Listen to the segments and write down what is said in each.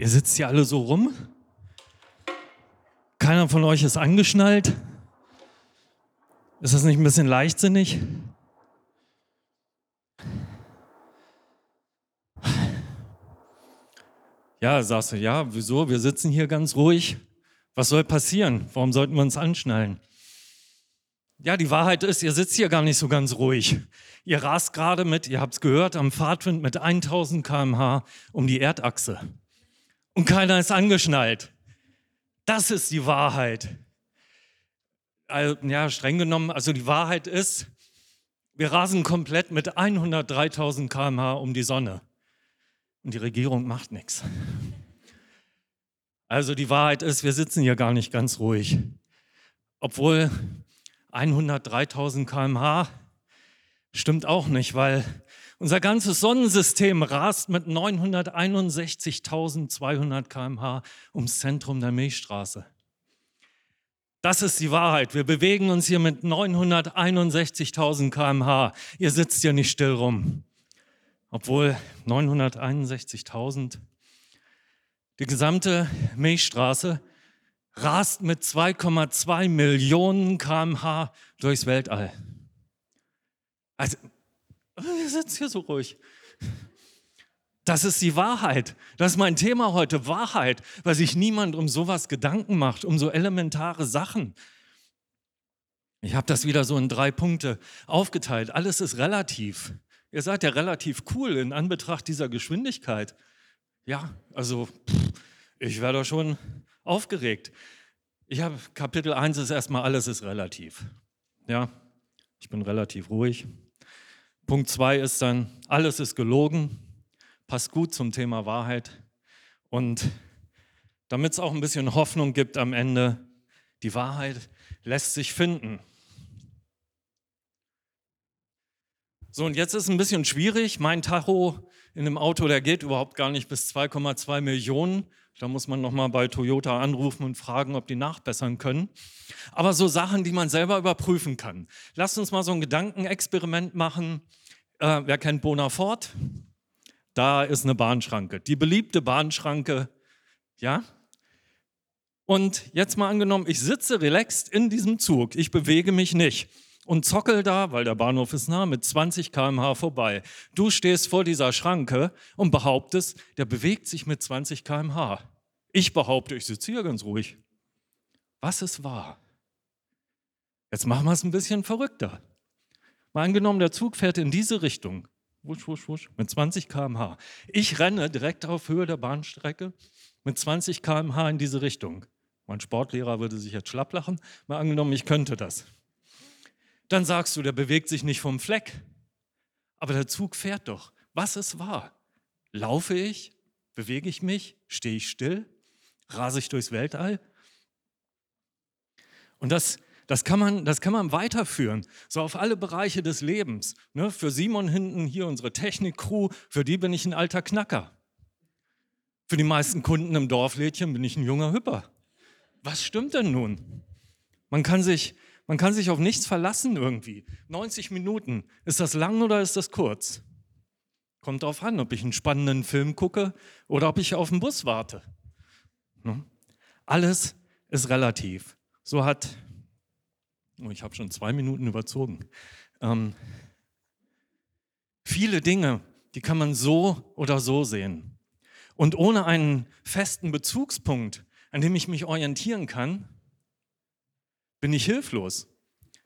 Ihr sitzt hier alle so rum. Keiner von euch ist angeschnallt. Ist das nicht ein bisschen leichtsinnig? Ja, sagst du, ja, wieso? Wir sitzen hier ganz ruhig. Was soll passieren? Warum sollten wir uns anschnallen? Ja, die Wahrheit ist, ihr sitzt hier gar nicht so ganz ruhig. Ihr rast gerade mit, ihr habt es gehört, am Fahrtwind mit 1000 km/h um die Erdachse. Und keiner ist angeschnallt. Das ist die Wahrheit. Also, ja, streng genommen, also die Wahrheit ist, wir rasen komplett mit 103.000 km/h um die Sonne. Und die Regierung macht nichts. Also die Wahrheit ist, wir sitzen hier gar nicht ganz ruhig. Obwohl 103.000 km/h stimmt auch nicht, weil unser ganzes Sonnensystem rast mit 961.200 km/h ums Zentrum der Milchstraße. Das ist die Wahrheit. Wir bewegen uns hier mit 961.000 km/h. Ihr sitzt hier nicht still rum. Obwohl 961.000, die gesamte Milchstraße rast mit 2,2 Millionen kmh durchs Weltall. Also, wir sitzen hier so ruhig. Das ist die Wahrheit. Das ist mein Thema heute, Wahrheit, weil sich niemand um sowas Gedanken macht, um so elementare Sachen. Ich habe das wieder so in drei Punkte aufgeteilt. Alles ist relativ. Ihr seid ja relativ cool in Anbetracht dieser Geschwindigkeit. Ja, also pff, ich werde schon aufgeregt. Ich habe Kapitel 1 ist erstmal alles ist relativ. Ja, ich bin relativ ruhig. Punkt 2 ist dann alles ist gelogen. Passt gut zum Thema Wahrheit. Und damit es auch ein bisschen Hoffnung gibt am Ende, die Wahrheit lässt sich finden. So, und jetzt ist es ein bisschen schwierig. Mein Tacho in dem Auto, der geht überhaupt gar nicht bis 2,2 Millionen. Da muss man nochmal bei Toyota anrufen und fragen, ob die nachbessern können. Aber so Sachen, die man selber überprüfen kann. Lasst uns mal so ein Gedankenexperiment machen. Äh, wer kennt Bonafort? Da ist eine Bahnschranke. Die beliebte Bahnschranke, ja? Und jetzt mal angenommen, ich sitze relaxed in diesem Zug. Ich bewege mich nicht und zockel da, weil der Bahnhof ist nah, mit 20 km/h vorbei. Du stehst vor dieser Schranke und behauptest, der bewegt sich mit 20 km/h. Ich behaupte, ich sitze hier ganz ruhig. Was ist wahr? Jetzt machen wir es ein bisschen verrückter. Mal angenommen, der Zug fährt in diese Richtung. Wusch, wusch, wusch, mit 20 km/h. Ich renne direkt auf Höhe der Bahnstrecke mit 20 km/h in diese Richtung. Mein Sportlehrer würde sich jetzt schlapp lachen. Mal angenommen, ich könnte das dann sagst du, der bewegt sich nicht vom Fleck. Aber der Zug fährt doch. Was ist wahr? Laufe ich? Bewege ich mich? Stehe ich still? Rase ich durchs Weltall? Und das, das, kann man, das kann man weiterführen, so auf alle Bereiche des Lebens. Ne? Für Simon hinten hier unsere Technik-Crew, für die bin ich ein alter Knacker. Für die meisten Kunden im Dorflädchen bin ich ein junger Hüpper. Was stimmt denn nun? Man kann sich man kann sich auf nichts verlassen irgendwie. 90 Minuten, ist das lang oder ist das kurz? Kommt darauf an, ob ich einen spannenden Film gucke oder ob ich auf den Bus warte. Ne? Alles ist relativ. So hat, oh, ich habe schon zwei Minuten überzogen. Ähm, viele Dinge, die kann man so oder so sehen. Und ohne einen festen Bezugspunkt, an dem ich mich orientieren kann, bin ich hilflos.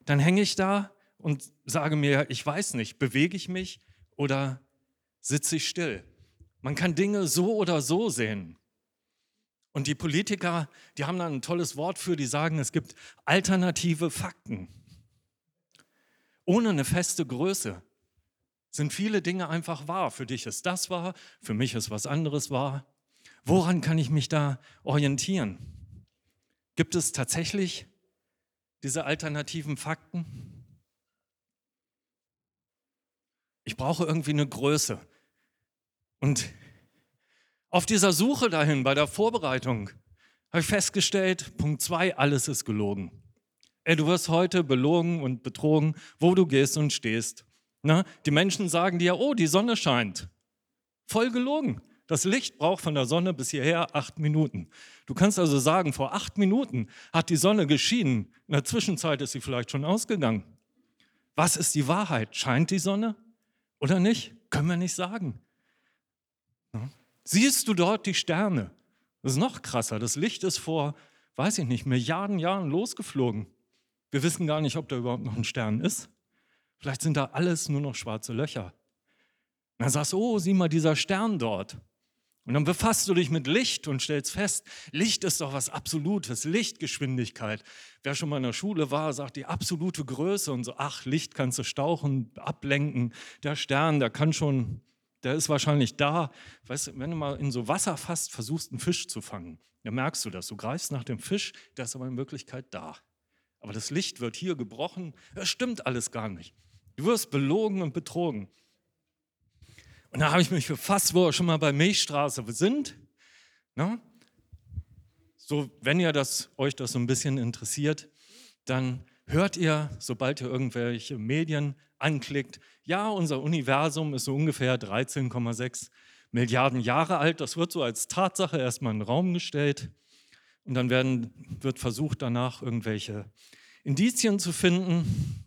Dann hänge ich da und sage mir, ich weiß nicht, bewege ich mich oder sitze ich still. Man kann Dinge so oder so sehen. Und die Politiker, die haben da ein tolles Wort für, die sagen, es gibt alternative Fakten. Ohne eine feste Größe sind viele Dinge einfach wahr. Für dich ist das wahr, für mich ist was anderes wahr. Woran kann ich mich da orientieren? Gibt es tatsächlich diese alternativen Fakten? Ich brauche irgendwie eine Größe. Und auf dieser Suche dahin, bei der Vorbereitung, habe ich festgestellt, Punkt zwei, alles ist gelogen. Ey, du wirst heute belogen und betrogen, wo du gehst und stehst. Na, die Menschen sagen dir, oh, die Sonne scheint. Voll gelogen. Das Licht braucht von der Sonne bis hierher acht Minuten. Du kannst also sagen, vor acht Minuten hat die Sonne geschienen. In der Zwischenzeit ist sie vielleicht schon ausgegangen. Was ist die Wahrheit? Scheint die Sonne oder nicht? Können wir nicht sagen. Siehst du dort die Sterne? Das ist noch krasser. Das Licht ist vor, weiß ich nicht, Milliarden Jahren losgeflogen. Wir wissen gar nicht, ob da überhaupt noch ein Stern ist. Vielleicht sind da alles nur noch schwarze Löcher. Und dann sagst du, oh, sieh mal, dieser Stern dort. Und dann befasst du dich mit Licht und stellst fest, Licht ist doch was Absolutes, Lichtgeschwindigkeit. Wer schon mal in der Schule war, sagt die absolute Größe und so, ach, Licht kannst du stauchen, ablenken. Der Stern, der kann schon der ist wahrscheinlich da. Weißt du, wenn du mal in so Wasser fasst, versuchst einen Fisch zu fangen, dann merkst du das. Du greifst nach dem Fisch, der ist aber in Wirklichkeit da. Aber das Licht wird hier gebrochen. Das stimmt alles gar nicht. Du wirst belogen und betrogen. Und da habe ich mich befasst, wo wir schon mal bei Milchstraße sind. Na? So, wenn ihr das, euch das so ein bisschen interessiert, dann hört ihr, sobald ihr irgendwelche Medien anklickt, ja, unser Universum ist so ungefähr 13,6 Milliarden Jahre alt. Das wird so als Tatsache erstmal in den Raum gestellt. Und dann werden, wird versucht, danach irgendwelche Indizien zu finden.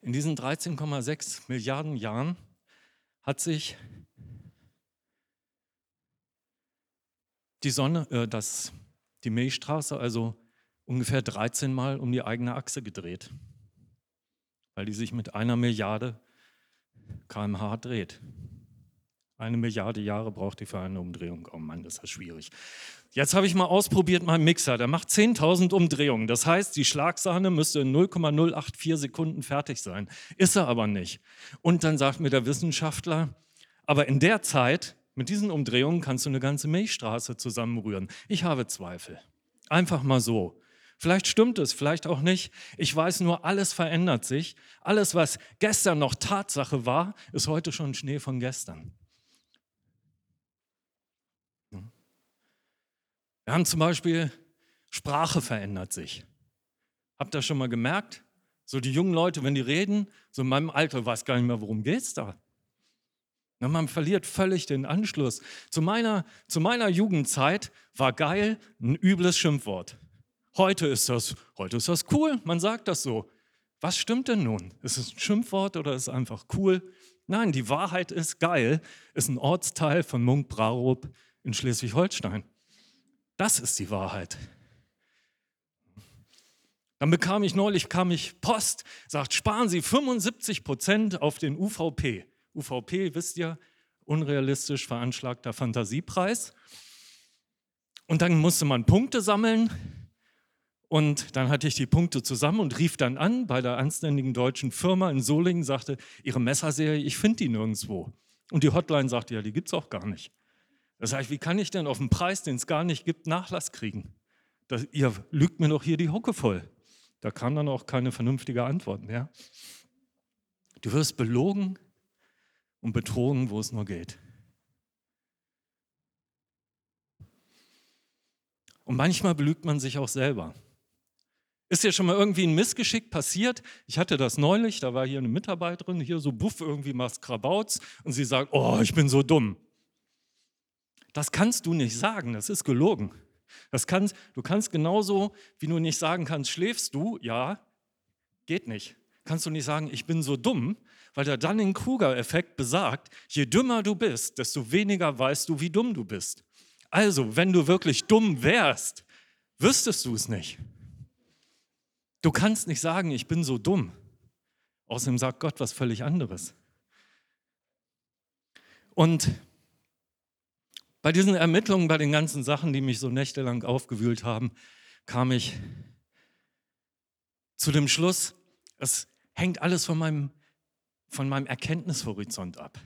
In diesen 13,6 Milliarden Jahren hat sich die Sonne, äh, das, die Milchstraße also ungefähr 13 Mal um die eigene Achse gedreht weil die sich mit einer Milliarde kmh dreht. Eine Milliarde Jahre braucht die für eine Umdrehung. Oh Mann, das ist schwierig. Jetzt habe ich mal ausprobiert meinen Mixer. Der macht 10.000 Umdrehungen. Das heißt, die Schlagsahne müsste in 0,084 Sekunden fertig sein. Ist er aber nicht. Und dann sagt mir der Wissenschaftler, aber in der Zeit, mit diesen Umdrehungen, kannst du eine ganze Milchstraße zusammenrühren. Ich habe Zweifel. Einfach mal so. Vielleicht stimmt es, vielleicht auch nicht. Ich weiß nur, alles verändert sich. Alles, was gestern noch Tatsache war, ist heute schon Schnee von gestern. Wir haben zum Beispiel, Sprache verändert sich. Habt ihr schon mal gemerkt? So die jungen Leute, wenn die reden, so in meinem Alter weiß gar nicht mehr, worum geht es da. Man verliert völlig den Anschluss. Zu meiner, zu meiner Jugendzeit war geil ein übles Schimpfwort. Heute ist das, heute ist das cool, man sagt das so. Was stimmt denn nun? Ist es ein Schimpfwort oder ist es einfach cool? Nein, die Wahrheit ist geil, ist ein Ortsteil von Munk-Brarup in Schleswig-Holstein. Das ist die Wahrheit. Dann bekam ich neulich kam ich Post, sagt, sparen Sie 75 Prozent auf den UVP. UVP, wisst ihr, unrealistisch veranschlagter Fantasiepreis. Und dann musste man Punkte sammeln und dann hatte ich die Punkte zusammen und rief dann an bei der anständigen deutschen Firma in Solingen, sagte, Ihre Messerserie, ich finde die nirgendwo. Und die Hotline sagte, ja, die gibt es auch gar nicht. Da sage ich, wie kann ich denn auf einen Preis, den es gar nicht gibt, Nachlass kriegen? Das, ihr lügt mir doch hier die Hocke voll. Da kam dann auch keine vernünftige Antwort mehr. Du wirst belogen und betrogen, wo es nur geht. Und manchmal belügt man sich auch selber. Ist dir schon mal irgendwie ein Missgeschick passiert? Ich hatte das neulich, da war hier eine Mitarbeiterin, hier so buff irgendwie machst Krabauts und sie sagt, oh, ich bin so dumm. Das kannst du nicht sagen, das ist gelogen. Das kannst, du kannst genauso, wie du nicht sagen kannst, schläfst du, ja, geht nicht. Kannst du nicht sagen, ich bin so dumm, weil der Dunning-Kruger-Effekt besagt, je dümmer du bist, desto weniger weißt du, wie dumm du bist. Also, wenn du wirklich dumm wärst, wüsstest du es nicht. Du kannst nicht sagen, ich bin so dumm. Außerdem sagt Gott was völlig anderes. Und bei diesen Ermittlungen, bei den ganzen Sachen, die mich so nächtelang aufgewühlt haben, kam ich zu dem Schluss, es hängt alles von meinem, von meinem Erkenntnishorizont ab.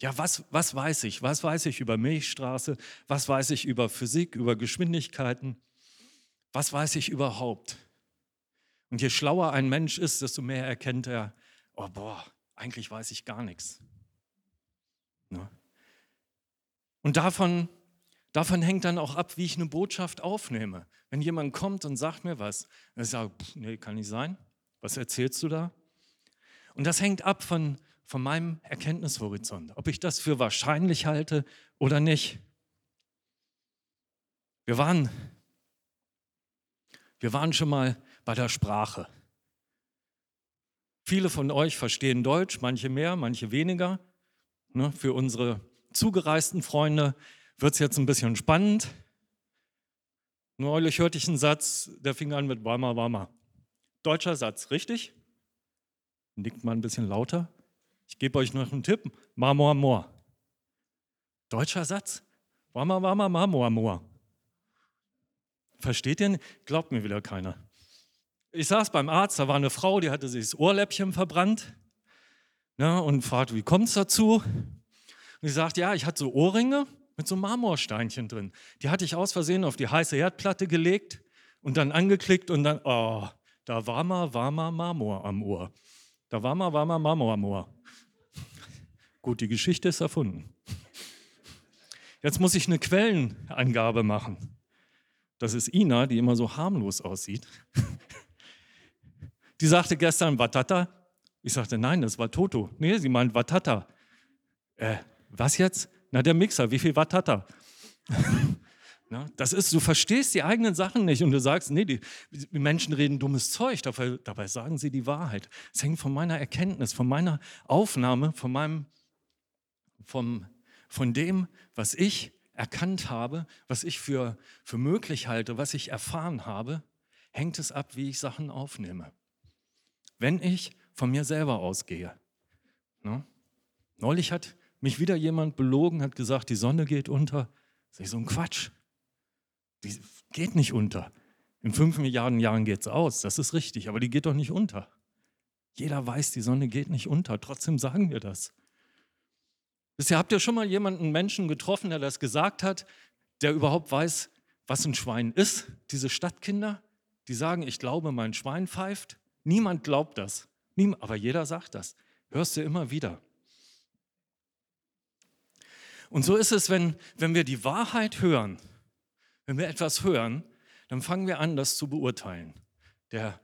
Ja, was, was weiß ich? Was weiß ich über Milchstraße? Was weiß ich über Physik, über Geschwindigkeiten? Was weiß ich überhaupt? Und je schlauer ein Mensch ist, desto mehr erkennt er, oh boah, eigentlich weiß ich gar nichts. Ne? Und davon, davon hängt dann auch ab, wie ich eine Botschaft aufnehme. Wenn jemand kommt und sagt mir was, dann sage ich, nee, kann nicht sein. Was erzählst du da? Und das hängt ab von, von meinem Erkenntnishorizont, ob ich das für wahrscheinlich halte oder nicht. Wir waren, wir waren schon mal bei der Sprache. Viele von euch verstehen Deutsch, manche mehr, manche weniger. Ne, für unsere zugereisten Freunde wird es jetzt ein bisschen spannend. Neulich hörte ich einen Satz, der fing an mit Wama Wama. Deutscher Satz, richtig? Nickt mal ein bisschen lauter. Ich gebe euch noch einen Tipp. Marmor, Moor. Deutscher Satz. Wama Wama Marmor, Moor. Versteht ihr? Glaubt mir wieder keiner. Ich saß beim Arzt, da war eine Frau, die hatte sich das Ohrläppchen verbrannt ne, und fragte, wie kommt es dazu? Und sie sagt, ja, ich hatte so Ohrringe mit so Marmorsteinchen drin. Die hatte ich aus Versehen auf die heiße Herdplatte gelegt und dann angeklickt und dann, oh, da war mal warmer Marmor am Ohr. Da war mal warmer Marmor am Ohr. Gut, die Geschichte ist erfunden. Jetzt muss ich eine Quellenangabe machen. Das ist Ina, die immer so harmlos aussieht. Die sagte gestern Watata. Ich sagte, nein, das war Toto. Nee, sie meint Watata. Äh, was jetzt? Na, der Mixer, wie viel er? Na, das ist, du verstehst die eigenen Sachen nicht und du sagst, nee, die, die Menschen reden dummes Zeug, dabei, dabei sagen sie die Wahrheit. Es hängt von meiner Erkenntnis, von meiner Aufnahme, von meinem, vom, von dem, was ich erkannt habe, was ich für, für möglich halte, was ich erfahren habe, hängt es ab, wie ich Sachen aufnehme. Wenn ich von mir selber ausgehe. Ne? Neulich hat mich wieder jemand belogen, hat gesagt, die Sonne geht unter. Das ist so ein Quatsch. Die geht nicht unter. In fünf Milliarden Jahren geht es aus, das ist richtig, aber die geht doch nicht unter. Jeder weiß, die Sonne geht nicht unter, trotzdem sagen wir das. Bisher habt ihr schon mal jemanden, Menschen getroffen, der das gesagt hat, der überhaupt weiß, was ein Schwein ist? Diese Stadtkinder, die sagen, ich glaube, mein Schwein pfeift. Niemand glaubt das. aber jeder sagt das. Hörst du immer wieder. Und so ist es, wenn, wenn wir die Wahrheit hören, wenn wir etwas hören, dann fangen wir an, das zu beurteilen. Der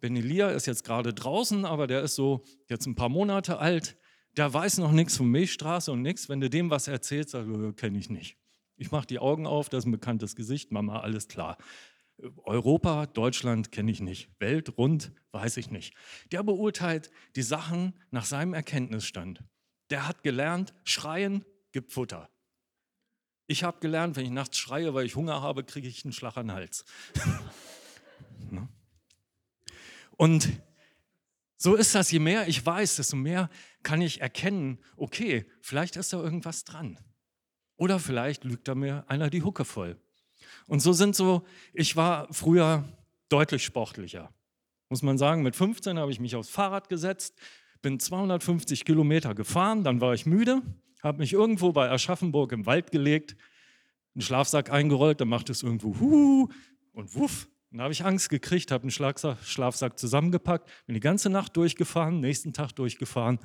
Benelia ist jetzt gerade draußen, aber der ist so jetzt ein paar Monate alt. Der weiß noch nichts von Milchstraße und nichts. Wenn du dem was erzählst, sagt er, kenne ich nicht. Ich mache die Augen auf, das ist ein bekanntes Gesicht, Mama, alles klar. Europa, Deutschland kenne ich nicht. Welt, rund, weiß ich nicht. Der beurteilt die Sachen nach seinem Erkenntnisstand. Der hat gelernt, schreien gibt Futter. Ich habe gelernt, wenn ich nachts schreie, weil ich Hunger habe, kriege ich einen Schlag an den Hals. Ne? Und so ist das, je mehr ich weiß, desto mehr kann ich erkennen, okay, vielleicht ist da irgendwas dran. Oder vielleicht lügt da mir einer die Hucke voll. Und so sind so, ich war früher deutlich sportlicher. Muss man sagen, mit 15 habe ich mich aufs Fahrrad gesetzt, bin 250 Kilometer gefahren, dann war ich müde, habe mich irgendwo bei Aschaffenburg im Wald gelegt, einen Schlafsack eingerollt, dann macht es irgendwo Hu und Wuff. Dann habe ich Angst gekriegt, habe einen Schlafsack zusammengepackt, bin die ganze Nacht durchgefahren, nächsten Tag durchgefahren.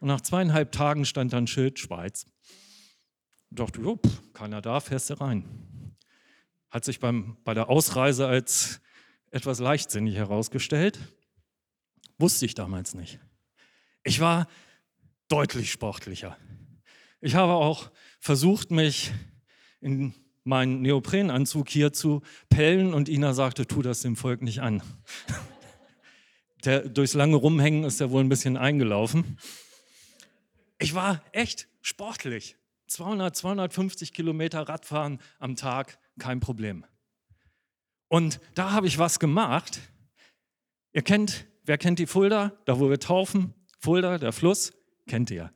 Und nach zweieinhalb Tagen stand dann Schild Schweiz. Ich dachte, jo, pff, keiner da, fährst du rein. Hat sich beim, bei der Ausreise als etwas leichtsinnig herausgestellt. Wusste ich damals nicht. Ich war deutlich sportlicher. Ich habe auch versucht, mich in meinen Neoprenanzug hier zu pellen und Ina sagte, tu das dem Volk nicht an. Der, durchs lange Rumhängen ist er wohl ein bisschen eingelaufen. Ich war echt sportlich. 200, 250 Kilometer Radfahren am Tag, kein Problem. Und da habe ich was gemacht. Ihr kennt, wer kennt die Fulda? Da, wo wir taufen. Fulda, der Fluss, kennt ihr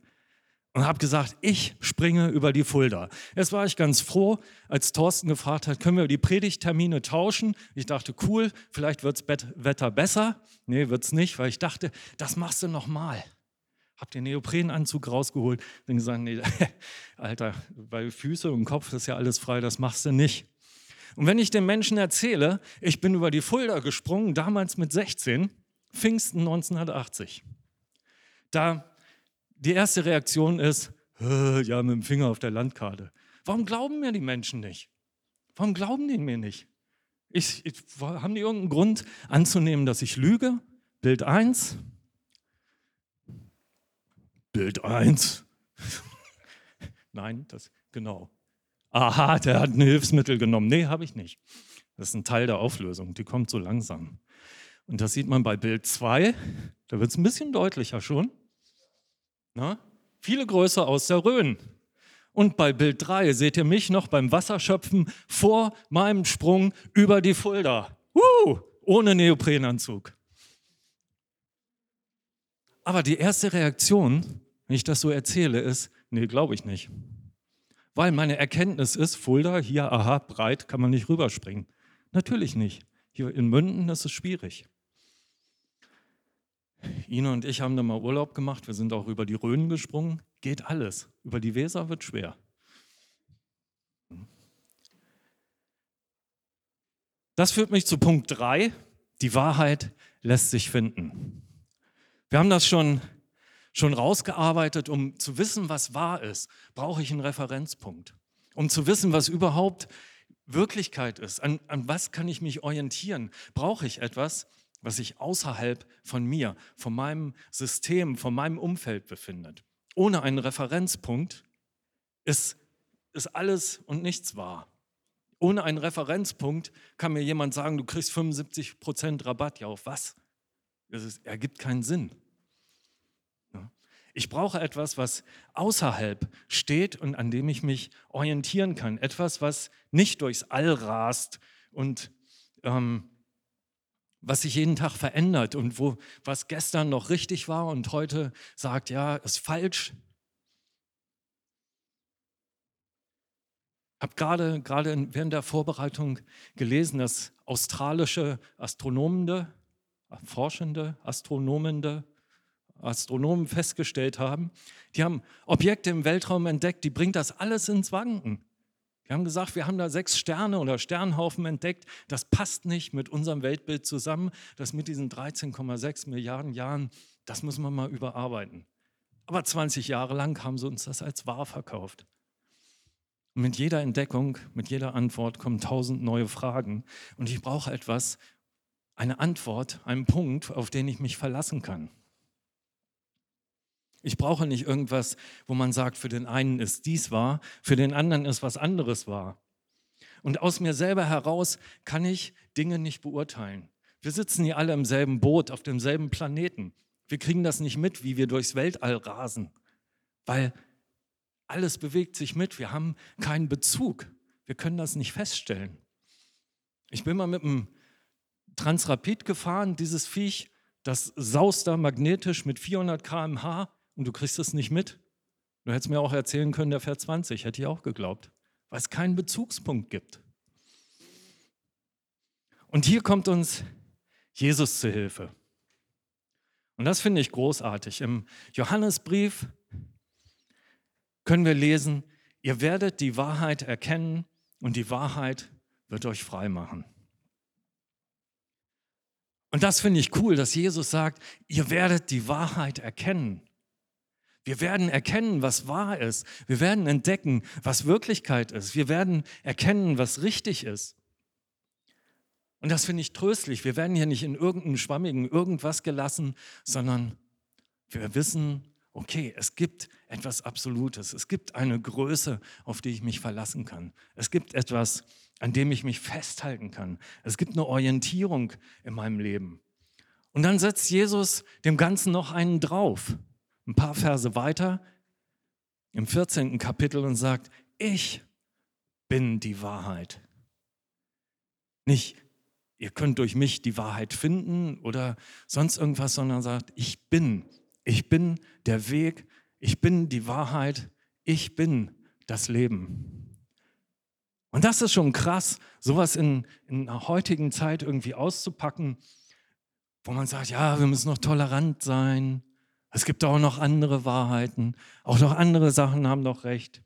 und habe gesagt, ich springe über die Fulda. Jetzt war ich ganz froh, als Thorsten gefragt hat, können wir die Predigttermine tauschen? Ich dachte, cool, vielleicht wird das Wetter besser. Nee, wird es nicht, weil ich dachte, das machst du nochmal. Hab den Neoprenanzug rausgeholt, dann gesagt, nee, Alter, bei Füße und Kopf ist ja alles frei, das machst du nicht. Und wenn ich den Menschen erzähle, ich bin über die Fulda gesprungen, damals mit 16, Pfingsten 1980. Da die erste Reaktion ist, ja, mit dem Finger auf der Landkarte. Warum glauben mir die Menschen nicht? Warum glauben die mir nicht? Ich, ich, haben die irgendeinen Grund anzunehmen, dass ich lüge? Bild 1. Bild 1. Nein, das, genau. Aha, der hat ein Hilfsmittel genommen. Nee, habe ich nicht. Das ist ein Teil der Auflösung, die kommt so langsam. Und das sieht man bei Bild 2, da wird es ein bisschen deutlicher schon. Na? Viele Größe aus der Rhön. Und bei Bild 3 seht ihr mich noch beim Wasserschöpfen vor meinem Sprung über die Fulda. Uh, ohne Neoprenanzug. Aber die erste Reaktion, wenn ich das so erzähle, ist, nee, glaube ich nicht. Weil meine Erkenntnis ist, Fulda, hier, aha, breit, kann man nicht rüberspringen. Natürlich nicht. Hier in Münden ist es schwierig. Ina und ich haben da mal Urlaub gemacht. Wir sind auch über die Rhön gesprungen. Geht alles. Über die Weser wird schwer. Das führt mich zu Punkt 3. Die Wahrheit lässt sich finden. Wir haben das schon, schon rausgearbeitet. Um zu wissen, was wahr ist, brauche ich einen Referenzpunkt. Um zu wissen, was überhaupt Wirklichkeit ist, an, an was kann ich mich orientieren, brauche ich etwas, was sich außerhalb von mir, von meinem System, von meinem Umfeld befindet. Ohne einen Referenzpunkt ist, ist alles und nichts wahr. Ohne einen Referenzpunkt kann mir jemand sagen, du kriegst 75% Rabatt. Ja, auf was? Das ergibt keinen Sinn. Ich brauche etwas, was außerhalb steht und an dem ich mich orientieren kann. Etwas, was nicht durchs All rast und ähm, was sich jeden Tag verändert und wo was gestern noch richtig war und heute sagt, ja, ist falsch. Ich habe gerade, gerade während der Vorbereitung gelesen, dass australische Astronomende, Forschende, Astronomende, Astronomen festgestellt haben, die haben Objekte im Weltraum entdeckt, die bringt das alles ins Wanken. Wir haben gesagt, wir haben da sechs Sterne oder Sternhaufen entdeckt. Das passt nicht mit unserem Weltbild zusammen. Das mit diesen 13,6 Milliarden Jahren, das müssen wir mal überarbeiten. Aber 20 Jahre lang haben sie uns das als wahr verkauft. Und mit jeder Entdeckung, mit jeder Antwort kommen tausend neue Fragen. Und ich brauche etwas, eine Antwort, einen Punkt, auf den ich mich verlassen kann. Ich brauche nicht irgendwas, wo man sagt, für den einen ist dies wahr, für den anderen ist was anderes wahr. Und aus mir selber heraus kann ich Dinge nicht beurteilen. Wir sitzen hier alle im selben Boot, auf demselben Planeten. Wir kriegen das nicht mit, wie wir durchs Weltall rasen, weil alles bewegt sich mit. Wir haben keinen Bezug. Wir können das nicht feststellen. Ich bin mal mit einem Transrapid gefahren, dieses Viech, das saust da magnetisch mit 400 km/h und du kriegst es nicht mit. Du hättest mir auch erzählen können, der fährt 20, hätte ich auch geglaubt, weil es keinen Bezugspunkt gibt. Und hier kommt uns Jesus zu Hilfe. Und das finde ich großartig. Im Johannesbrief können wir lesen, ihr werdet die Wahrheit erkennen und die Wahrheit wird euch frei machen. Und das finde ich cool, dass Jesus sagt, ihr werdet die Wahrheit erkennen. Wir werden erkennen, was wahr ist. Wir werden entdecken, was Wirklichkeit ist. Wir werden erkennen, was richtig ist. Und das finde ich tröstlich. Wir werden hier nicht in irgendeinem schwammigen irgendwas gelassen, sondern wir wissen, okay, es gibt etwas Absolutes. Es gibt eine Größe, auf die ich mich verlassen kann. Es gibt etwas, an dem ich mich festhalten kann. Es gibt eine Orientierung in meinem Leben. Und dann setzt Jesus dem Ganzen noch einen drauf ein paar Verse weiter im 14. Kapitel und sagt, ich bin die Wahrheit. Nicht, ihr könnt durch mich die Wahrheit finden oder sonst irgendwas, sondern sagt, ich bin, ich bin der Weg, ich bin die Wahrheit, ich bin das Leben. Und das ist schon krass, sowas in, in der heutigen Zeit irgendwie auszupacken, wo man sagt, ja, wir müssen noch tolerant sein, es gibt auch noch andere Wahrheiten, auch noch andere Sachen haben noch recht.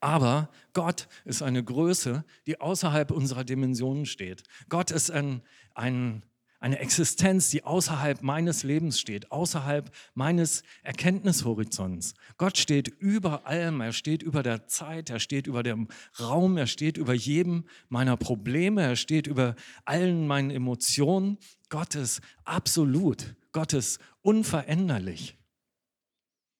Aber Gott ist eine Größe, die außerhalb unserer Dimensionen steht. Gott ist ein, ein, eine Existenz, die außerhalb meines Lebens steht, außerhalb meines Erkenntnishorizonts. Gott steht über allem, er steht über der Zeit, er steht über dem Raum, er steht über jedem meiner Probleme, er steht über allen meinen Emotionen. Gott ist absolut. Gottes unveränderlich.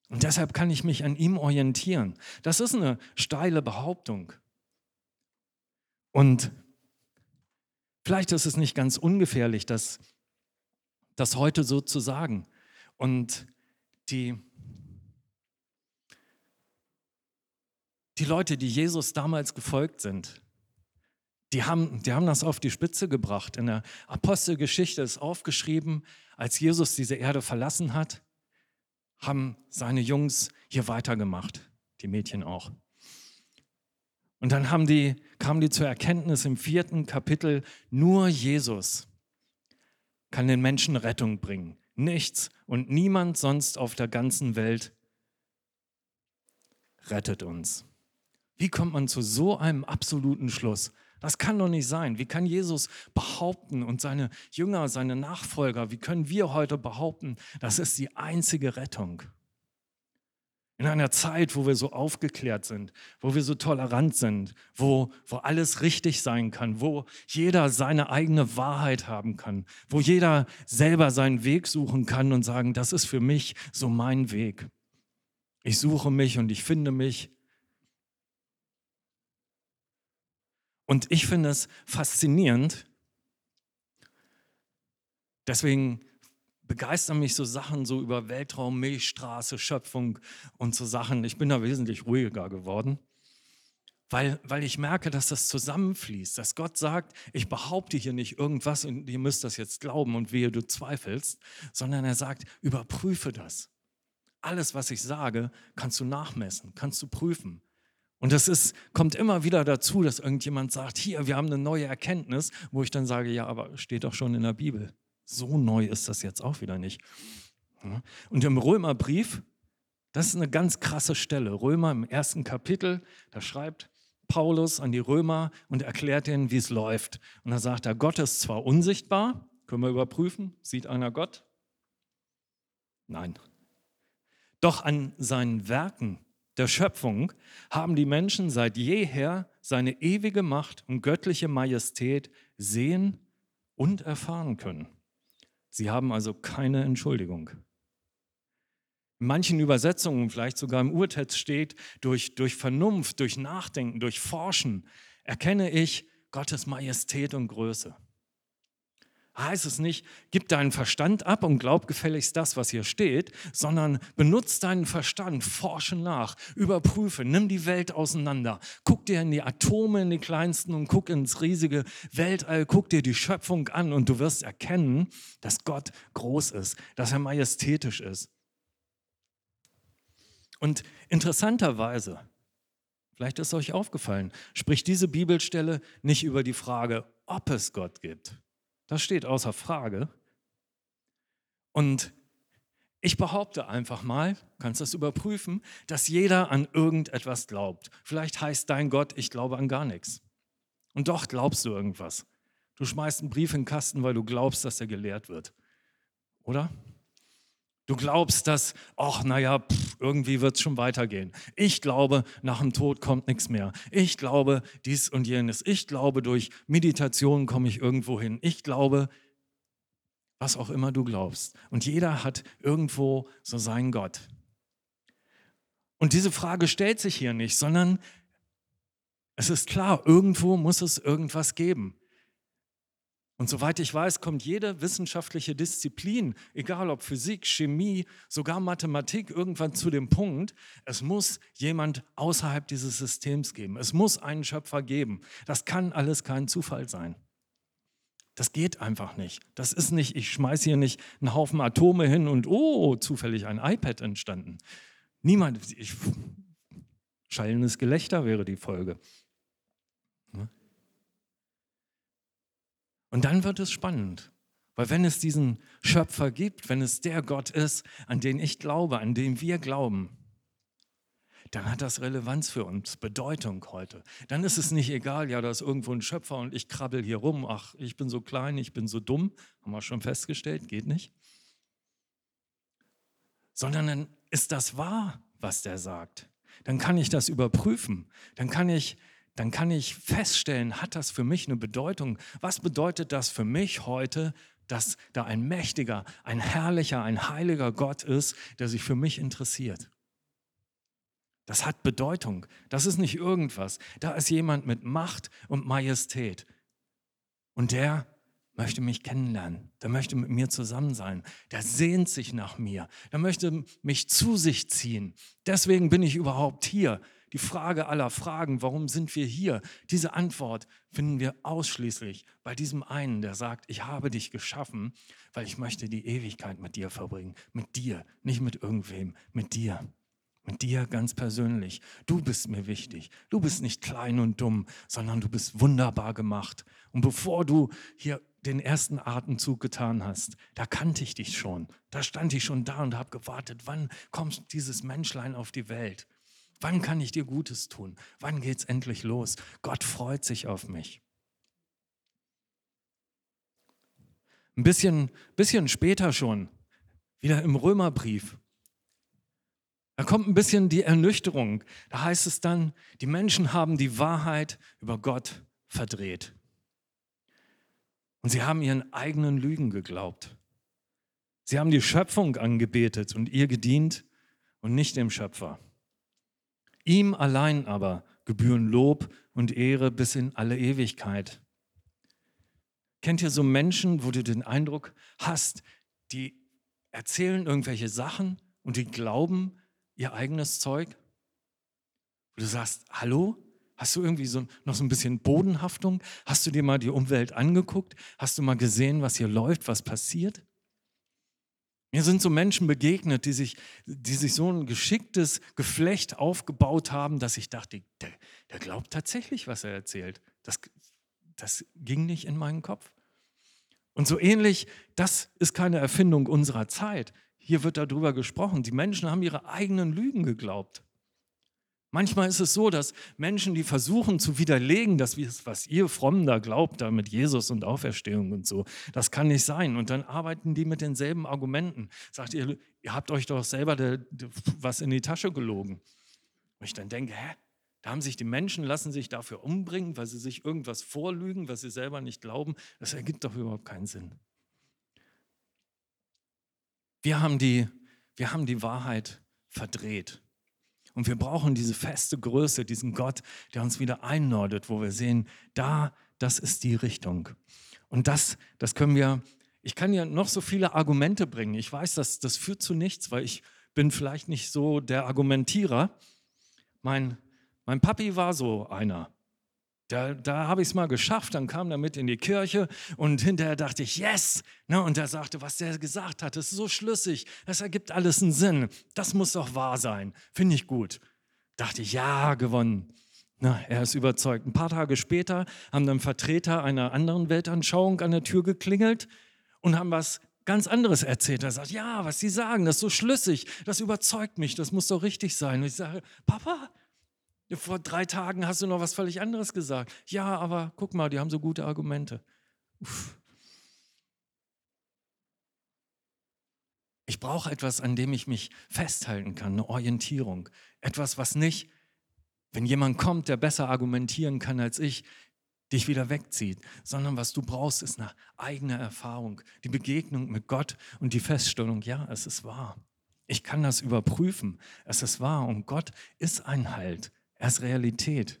Und deshalb kann ich mich an ihm orientieren. Das ist eine steile Behauptung. Und vielleicht ist es nicht ganz ungefährlich, das, das heute so zu sagen. Und die, die Leute, die Jesus damals gefolgt sind, die haben, die haben das auf die Spitze gebracht. In der Apostelgeschichte ist aufgeschrieben, als Jesus diese Erde verlassen hat, haben seine Jungs hier weitergemacht, die Mädchen auch. Und dann haben die, kamen die zur Erkenntnis im vierten Kapitel, nur Jesus kann den Menschen Rettung bringen. Nichts und niemand sonst auf der ganzen Welt rettet uns. Wie kommt man zu so einem absoluten Schluss? Das kann doch nicht sein. Wie kann Jesus behaupten und seine Jünger, seine Nachfolger, wie können wir heute behaupten, das ist die einzige Rettung? In einer Zeit, wo wir so aufgeklärt sind, wo wir so tolerant sind, wo, wo alles richtig sein kann, wo jeder seine eigene Wahrheit haben kann, wo jeder selber seinen Weg suchen kann und sagen, das ist für mich so mein Weg. Ich suche mich und ich finde mich Und ich finde es faszinierend. Deswegen begeistern mich so Sachen so über Weltraum, Milchstraße, Schöpfung und so Sachen. Ich bin da wesentlich ruhiger geworden, weil, weil ich merke, dass das zusammenfließt, dass Gott sagt, ich behaupte hier nicht irgendwas und ihr müsst das jetzt glauben und wehe du zweifelst, sondern er sagt, überprüfe das. Alles, was ich sage, kannst du nachmessen, kannst du prüfen. Und das ist, kommt immer wieder dazu, dass irgendjemand sagt, hier, wir haben eine neue Erkenntnis, wo ich dann sage, ja, aber steht doch schon in der Bibel. So neu ist das jetzt auch wieder nicht. Und im Römerbrief, das ist eine ganz krasse Stelle. Römer im ersten Kapitel, da schreibt Paulus an die Römer und erklärt ihnen, wie es läuft. Und da sagt er, Gott ist zwar unsichtbar, können wir überprüfen, sieht einer Gott? Nein. Doch an seinen Werken der Schöpfung haben die Menschen seit jeher seine ewige Macht und göttliche Majestät sehen und erfahren können. Sie haben also keine Entschuldigung. In manchen Übersetzungen, vielleicht sogar im Urtext steht, durch, durch Vernunft, durch Nachdenken, durch Forschen erkenne ich Gottes Majestät und Größe heißt es nicht, gib deinen Verstand ab und glaub gefälligst das, was hier steht, sondern benutze deinen Verstand, forsche nach, überprüfe, nimm die Welt auseinander, guck dir in die Atome, in die kleinsten und guck ins riesige Weltall, guck dir die Schöpfung an und du wirst erkennen, dass Gott groß ist, dass er majestätisch ist. Und interessanterweise, vielleicht ist euch aufgefallen, spricht diese Bibelstelle nicht über die Frage, ob es Gott gibt, das steht außer Frage. Und ich behaupte einfach mal, kannst das überprüfen, dass jeder an irgendetwas glaubt. Vielleicht heißt dein Gott, ich glaube an gar nichts. Und doch glaubst du irgendwas. Du schmeißt einen Brief in den Kasten, weil du glaubst, dass er gelehrt wird. Oder? Du glaubst, dass, ach, naja, pff, irgendwie wird es schon weitergehen. Ich glaube, nach dem Tod kommt nichts mehr. Ich glaube dies und jenes. Ich glaube, durch Meditation komme ich irgendwo hin. Ich glaube, was auch immer du glaubst. Und jeder hat irgendwo so seinen Gott. Und diese Frage stellt sich hier nicht, sondern es ist klar, irgendwo muss es irgendwas geben. Und soweit ich weiß, kommt jede wissenschaftliche Disziplin, egal ob Physik, Chemie, sogar Mathematik, irgendwann zu dem Punkt, es muss jemand außerhalb dieses Systems geben. Es muss einen Schöpfer geben. Das kann alles kein Zufall sein. Das geht einfach nicht. Das ist nicht, ich schmeiße hier nicht einen Haufen Atome hin und oh, zufällig ein iPad entstanden. Niemand, ich, schallendes Gelächter wäre die Folge. Und dann wird es spannend. Weil wenn es diesen Schöpfer gibt, wenn es der Gott ist, an den ich glaube, an den wir glauben, dann hat das Relevanz für uns, Bedeutung heute. Dann ist es nicht egal, ja, da ist irgendwo ein Schöpfer und ich krabbel hier rum, ach, ich bin so klein, ich bin so dumm, haben wir schon festgestellt, geht nicht. Sondern dann ist das wahr, was der sagt. Dann kann ich das überprüfen. Dann kann ich dann kann ich feststellen, hat das für mich eine Bedeutung? Was bedeutet das für mich heute, dass da ein mächtiger, ein herrlicher, ein heiliger Gott ist, der sich für mich interessiert? Das hat Bedeutung. Das ist nicht irgendwas. Da ist jemand mit Macht und Majestät. Und der möchte mich kennenlernen. Der möchte mit mir zusammen sein. Der sehnt sich nach mir. Der möchte mich zu sich ziehen. Deswegen bin ich überhaupt hier. Die Frage aller Fragen, warum sind wir hier? Diese Antwort finden wir ausschließlich bei diesem einen, der sagt, ich habe dich geschaffen, weil ich möchte die Ewigkeit mit dir verbringen. Mit dir, nicht mit irgendwem, mit dir. Mit dir ganz persönlich. Du bist mir wichtig. Du bist nicht klein und dumm, sondern du bist wunderbar gemacht. Und bevor du hier den ersten Atemzug getan hast, da kannte ich dich schon. Da stand ich schon da und habe gewartet, wann kommt dieses Menschlein auf die Welt? Wann kann ich dir Gutes tun? Wann geht es endlich los? Gott freut sich auf mich. Ein bisschen, bisschen später schon, wieder im Römerbrief, da kommt ein bisschen die Ernüchterung. Da heißt es dann, die Menschen haben die Wahrheit über Gott verdreht. Und sie haben ihren eigenen Lügen geglaubt. Sie haben die Schöpfung angebetet und ihr gedient und nicht dem Schöpfer. Ihm allein aber gebühren Lob und Ehre bis in alle Ewigkeit. Kennt ihr so Menschen, wo du den Eindruck hast, die erzählen irgendwelche Sachen und die glauben, ihr eigenes Zeug? Wo du sagst, hallo? Hast du irgendwie so, noch so ein bisschen Bodenhaftung? Hast du dir mal die Umwelt angeguckt? Hast du mal gesehen, was hier läuft, was passiert? Mir sind so Menschen begegnet, die sich, die sich so ein geschicktes Geflecht aufgebaut haben, dass ich dachte, der, der glaubt tatsächlich, was er erzählt. Das, das ging nicht in meinen Kopf. Und so ähnlich, das ist keine Erfindung unserer Zeit. Hier wird darüber gesprochen. Die Menschen haben ihre eigenen Lügen geglaubt. Manchmal ist es so, dass Menschen, die versuchen zu widerlegen, dass was ihr fromm da glaubt, da mit Jesus und Auferstehung und so, das kann nicht sein. Und dann arbeiten die mit denselben Argumenten. Sagt ihr, ihr habt euch doch selber de, de, was in die Tasche gelogen. Und ich dann denke, hä? Da haben sich die Menschen, lassen sich dafür umbringen, weil sie sich irgendwas vorlügen, was sie selber nicht glauben. Das ergibt doch überhaupt keinen Sinn. Wir haben die, wir haben die Wahrheit verdreht. Und wir brauchen diese feste Größe, diesen Gott, der uns wieder einnordet, wo wir sehen, da, das ist die Richtung. Und das, das können wir, ich kann ja noch so viele Argumente bringen. Ich weiß, dass das führt zu nichts, weil ich bin vielleicht nicht so der Argumentierer. Mein, mein Papi war so einer. Da, da habe ich es mal geschafft, dann kam er mit in die Kirche und hinterher dachte ich, yes! Ne, und er sagte, was der gesagt hat, ist so schlüssig, das ergibt alles einen Sinn, das muss doch wahr sein, finde ich gut. Dachte ich, ja, gewonnen. Na, er ist überzeugt. Ein paar Tage später haben dann Vertreter einer anderen Weltanschauung an der Tür geklingelt und haben was ganz anderes erzählt. Er sagt, ja, was Sie sagen, das ist so schlüssig, das überzeugt mich, das muss doch richtig sein. Und ich sage, Papa, vor drei Tagen hast du noch was völlig anderes gesagt. Ja, aber guck mal, die haben so gute Argumente. Uff. Ich brauche etwas, an dem ich mich festhalten kann, eine Orientierung. Etwas, was nicht, wenn jemand kommt, der besser argumentieren kann als ich, dich wieder wegzieht, sondern was du brauchst, ist eine eigene Erfahrung, die Begegnung mit Gott und die Feststellung, ja, es ist wahr. Ich kann das überprüfen. Es ist wahr und Gott ist ein Halt. Er ist Realität.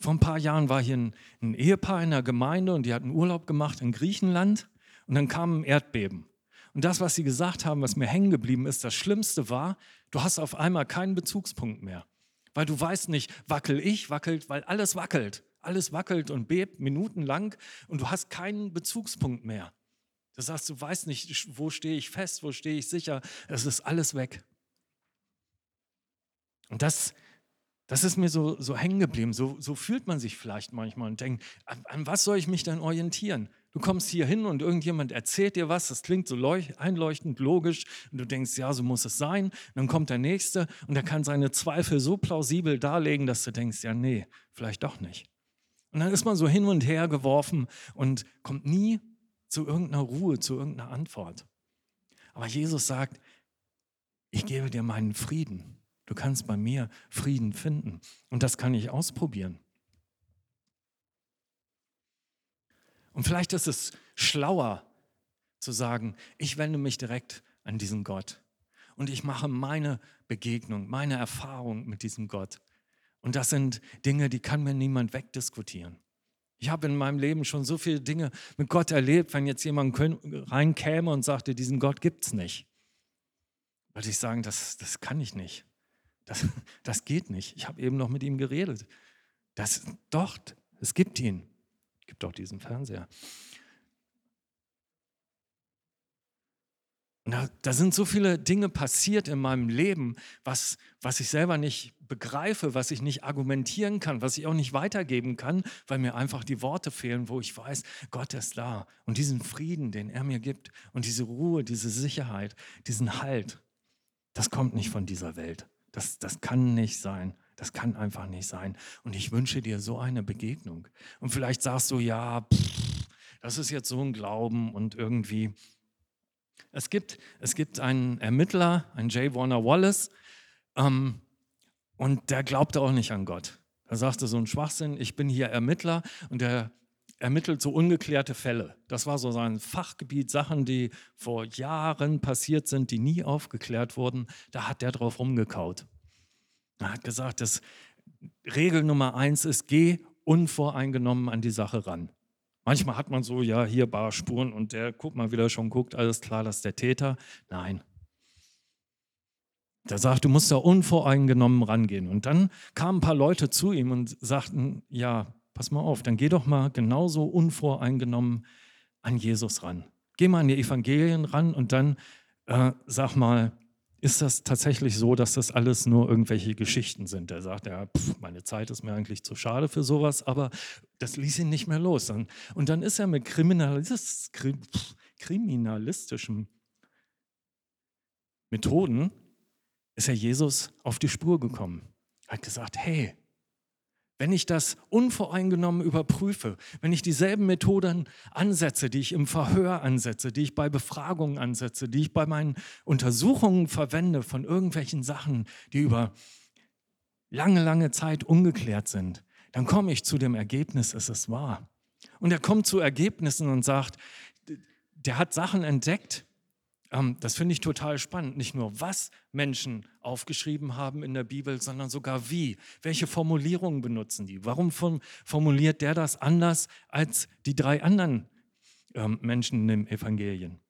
Vor ein paar Jahren war hier ein, ein Ehepaar in der Gemeinde und die hatten Urlaub gemacht in Griechenland und dann kam ein Erdbeben. Und das, was sie gesagt haben, was mir hängen geblieben ist, das Schlimmste war, du hast auf einmal keinen Bezugspunkt mehr. Weil du weißt nicht, wackel ich, wackelt, weil alles wackelt. Alles wackelt und bebt minutenlang und du hast keinen Bezugspunkt mehr. Das heißt, du weißt nicht, wo stehe ich fest, wo stehe ich sicher. Es ist alles weg. Und das das ist mir so, so hängen geblieben. So, so fühlt man sich vielleicht manchmal und denkt, an, an, was soll ich mich denn orientieren? Du kommst hier hin und irgendjemand erzählt dir was, das klingt so einleuchtend logisch und du denkst, ja, so muss es sein. Und dann kommt der Nächste und er kann seine Zweifel so plausibel darlegen, dass du denkst, ja, nee, vielleicht doch nicht. Und dann ist man so hin und her geworfen und kommt nie zu irgendeiner Ruhe, zu irgendeiner Antwort. Aber Jesus sagt, ich gebe dir meinen Frieden. Du kannst bei mir Frieden finden. Und das kann ich ausprobieren. Und vielleicht ist es schlauer zu sagen, ich wende mich direkt an diesen Gott und ich mache meine, Begegnung, meine Erfahrung mit diesem Gott. Und das sind Dinge, die kann mir niemand wegdiskutieren. Ich habe in meinem Leben schon so viele Dinge mit Gott erlebt, wenn jetzt jemand reinkäme und sagte, diesen Gott gibt es nicht. Würde ich sagen, das, das kann ich nicht. Das, das geht nicht. Ich habe eben noch mit ihm geredet. Das, doch, es gibt ihn. Es gibt auch diesen Fernseher. Da, da, sind so viele Dinge passiert in meinem Leben, was, was ich selber nicht begreife, was ich nicht argumentieren kann, was ich auch nicht weitergeben kann, weil mir einfach die Worte fehlen, wo ich weiß, Gott ist da. Und diesen Frieden, den er mir gibt und diese Ruhe, diese Sicherheit, diesen Halt, das kommt nicht von dieser Welt. Das, das kann nicht sein. Das kann einfach nicht sein. Und ich wünsche dir so eine Begegnung. Und vielleicht sagst du, ja, pff, das ist jetzt so ein Glauben und irgendwie. Es gibt, es gibt einen Ermittler, einen J. Warner Wallace, ähm, und der glaubte auch nicht an Gott. Er sagte so ein Schwachsinn, ich bin hier Ermittler und der ermittelt so ungeklärte Fälle. Das war so sein Fachgebiet, Sachen, die vor Jahren passiert sind, die nie aufgeklärt wurden. Da hat der drauf rumgekaut. Er hat gesagt, dass Regel Nummer eins ist, geh unvoreingenommen an die Sache ran. Manchmal hat man so, ja, hier Barspuren und der, guck mal, wie der schon guckt, alles klar, das ist der Täter. Nein. Der sagt, du musst da unvoreingenommen rangehen. Und dann kamen ein paar Leute zu ihm und sagten, ja, pass mal auf, dann geh doch mal genauso unvoreingenommen an Jesus ran. Geh mal an die Evangelien ran und dann äh, sag mal, ist das tatsächlich so, dass das alles nur irgendwelche Geschichten sind? Er sagt, ja, pff, meine Zeit ist mir eigentlich zu schade für sowas, aber das ließ ihn nicht mehr los. Und dann ist er mit Kriminalis kriminalistischen Methoden, ist er Jesus auf die Spur gekommen. Er hat gesagt, hey, wenn ich das unvoreingenommen überprüfe, wenn ich dieselben Methoden ansetze, die ich im Verhör ansetze, die ich bei Befragungen ansetze, die ich bei meinen Untersuchungen verwende von irgendwelchen Sachen, die über lange, lange Zeit ungeklärt sind, dann komme ich zu dem Ergebnis, es ist wahr. Und er kommt zu Ergebnissen und sagt, der hat Sachen entdeckt, das finde ich total spannend. Nicht nur, was Menschen aufgeschrieben haben in der Bibel, sondern sogar wie. Welche Formulierungen benutzen die? Warum formuliert der das anders als die drei anderen ähm, Menschen in den Evangelien?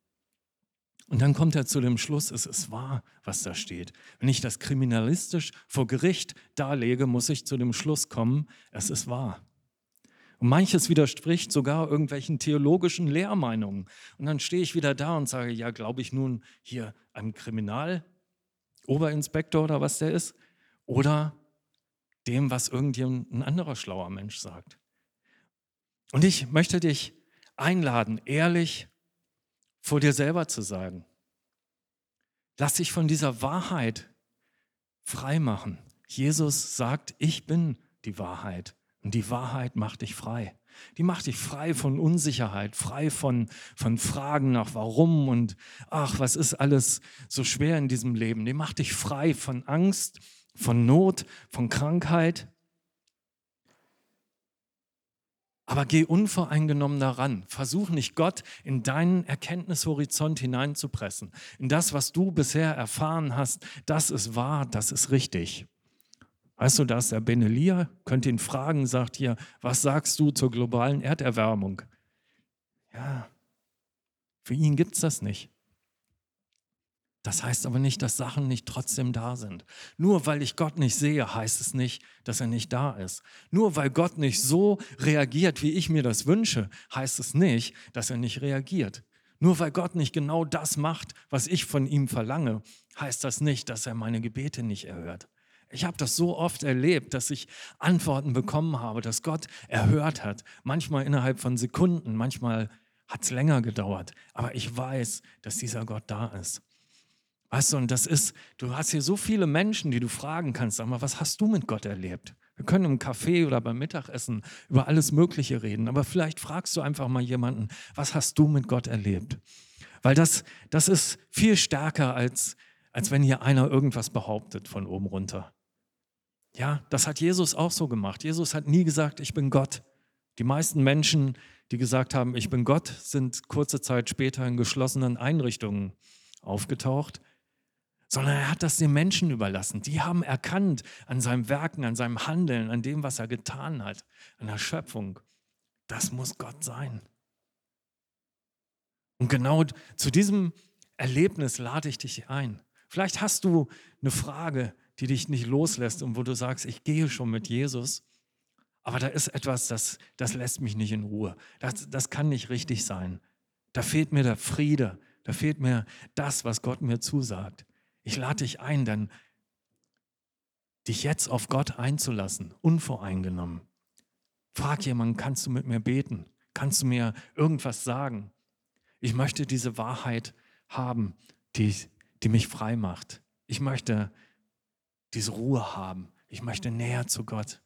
Und dann kommt er zu dem Schluss, es ist wahr, was da steht. Wenn ich das kriminalistisch vor Gericht darlege, muss ich zu dem Schluss kommen, es ist wahr. Und manches widerspricht sogar irgendwelchen theologischen Lehrmeinungen. Und dann stehe ich wieder da und sage, ja, glaube ich nun hier einem Kriminaloberinspektor oder was der ist? Oder dem, was irgendjemand ein anderer schlauer Mensch sagt. Und ich möchte dich einladen, ehrlich vor dir selber zu sagen. Lass dich von dieser Wahrheit freimachen. Jesus sagt, ich bin die Wahrheit. Und die Wahrheit macht dich frei. Die macht dich frei von Unsicherheit, frei von, von Fragen nach Warum und ach, was ist alles so schwer in diesem Leben. Die macht dich frei von Angst, von Not, von Krankheit. Aber geh unvoreingenommen daran. Versuch nicht, Gott in deinen Erkenntnishorizont hineinzupressen. In das, was du bisher erfahren hast, das ist wahr, das ist richtig. Weißt du, da ist der Benelia, könnt ihn fragen, sagt hier, was sagst du zur globalen Erderwärmung? Ja, für ihn gibt es das nicht. Das heißt aber nicht, dass Sachen nicht trotzdem da sind. Nur weil ich Gott nicht sehe, heißt es nicht, dass er nicht da ist. Nur weil Gott nicht so reagiert, wie ich mir das wünsche, heißt es nicht, dass er nicht reagiert. Nur weil Gott nicht genau das macht, was ich von ihm verlange, heißt das nicht, dass er meine Gebete nicht erhört. Ich habe das so oft erlebt, dass ich Antworten bekommen habe, dass Gott erhört hat. Manchmal innerhalb von Sekunden, manchmal hat es länger gedauert. Aber ich weiß, dass dieser Gott da ist. Weißt du, und das ist, du hast hier so viele Menschen, die du fragen kannst. Sag mal, was hast du mit Gott erlebt? Wir können im Café oder beim Mittagessen über alles Mögliche reden, aber vielleicht fragst du einfach mal jemanden, was hast du mit Gott erlebt? Weil das, das ist viel stärker, als, als wenn hier einer irgendwas behauptet von oben runter. Ja, das hat Jesus auch so gemacht. Jesus hat nie gesagt, ich bin Gott. Die meisten Menschen, die gesagt haben, ich bin Gott, sind kurze Zeit später in geschlossenen Einrichtungen aufgetaucht. sondern er hat das den Menschen überlassen. Die haben erkannt an seinem Werken, an seinem Handeln, an dem, was er getan hat, an der Schöpfung. Das muss Gott sein. Und genau zu diesem Erlebnis lade ich dich ein. Vielleicht hast du eine Frage, die dich nicht loslässt und wo du sagst, ich gehe schon mit Jesus, aber da ist etwas, das, das lässt mich nicht in Ruhe. Das, das kann nicht richtig sein. Da fehlt mir der Friede, da fehlt mir das, was Gott mir zusagt. Ich lade dich ein, dann dich jetzt auf Gott einzulassen, unvoreingenommen. Frag jemanden, kannst du mit mir beten? Kannst du mir irgendwas sagen? Ich möchte diese Wahrheit haben, die, die mich frei macht. Ich möchte diese Ruhe haben. Ich möchte näher zu Gott.